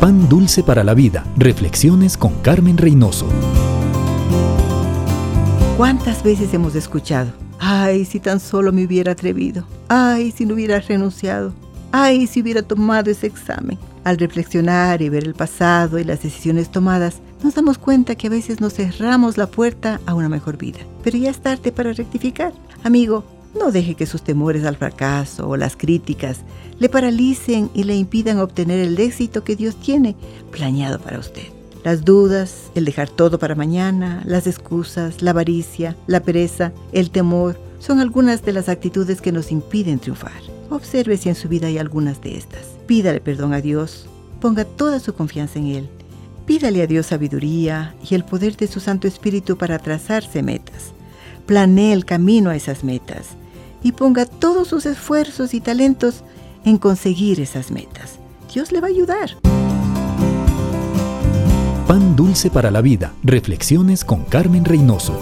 Pan Dulce para la Vida. Reflexiones con Carmen Reynoso. ¿Cuántas veces hemos escuchado? Ay, si tan solo me hubiera atrevido. Ay, si no hubiera renunciado. Ay, si hubiera tomado ese examen. Al reflexionar y ver el pasado y las decisiones tomadas, nos damos cuenta que a veces nos cerramos la puerta a una mejor vida. Pero ya es tarde para rectificar. Amigo, no deje que sus temores al fracaso o las críticas le paralicen y le impidan obtener el éxito que Dios tiene planeado para usted. Las dudas, el dejar todo para mañana, las excusas, la avaricia, la pereza, el temor, son algunas de las actitudes que nos impiden triunfar. Observe si en su vida hay algunas de estas. Pídale perdón a Dios, ponga toda su confianza en Él. Pídale a Dios sabiduría y el poder de su Santo Espíritu para trazarse metas. Planee el camino a esas metas y ponga todos sus esfuerzos y talentos en conseguir esas metas. Dios le va a ayudar. Pan dulce para la vida. Reflexiones con Carmen Reynoso.